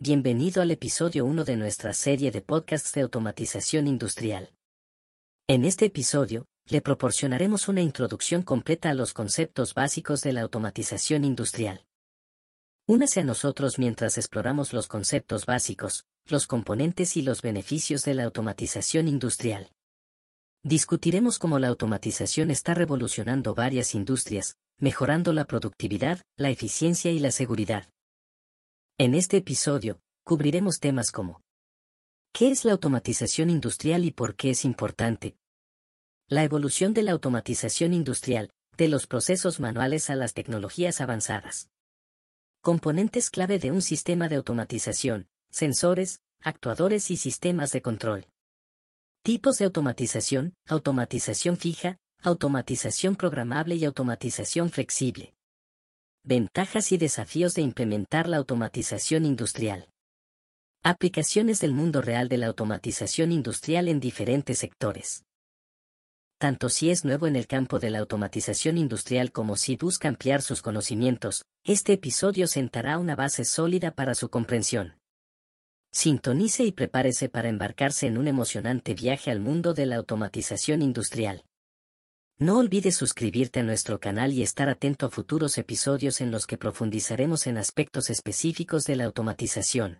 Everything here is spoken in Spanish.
Bienvenido al episodio 1 de nuestra serie de podcasts de automatización industrial. En este episodio, le proporcionaremos una introducción completa a los conceptos básicos de la automatización industrial. Únase a nosotros mientras exploramos los conceptos básicos, los componentes y los beneficios de la automatización industrial. Discutiremos cómo la automatización está revolucionando varias industrias, mejorando la productividad, la eficiencia y la seguridad. En este episodio, cubriremos temas como ¿Qué es la automatización industrial y por qué es importante? La evolución de la automatización industrial, de los procesos manuales a las tecnologías avanzadas. Componentes clave de un sistema de automatización, sensores, actuadores y sistemas de control. Tipos de automatización, automatización fija, automatización programable y automatización flexible. Ventajas y desafíos de implementar la automatización industrial. Aplicaciones del mundo real de la automatización industrial en diferentes sectores. Tanto si es nuevo en el campo de la automatización industrial como si busca ampliar sus conocimientos, este episodio sentará una base sólida para su comprensión. Sintonice y prepárese para embarcarse en un emocionante viaje al mundo de la automatización industrial. No olvides suscribirte a nuestro canal y estar atento a futuros episodios en los que profundizaremos en aspectos específicos de la automatización.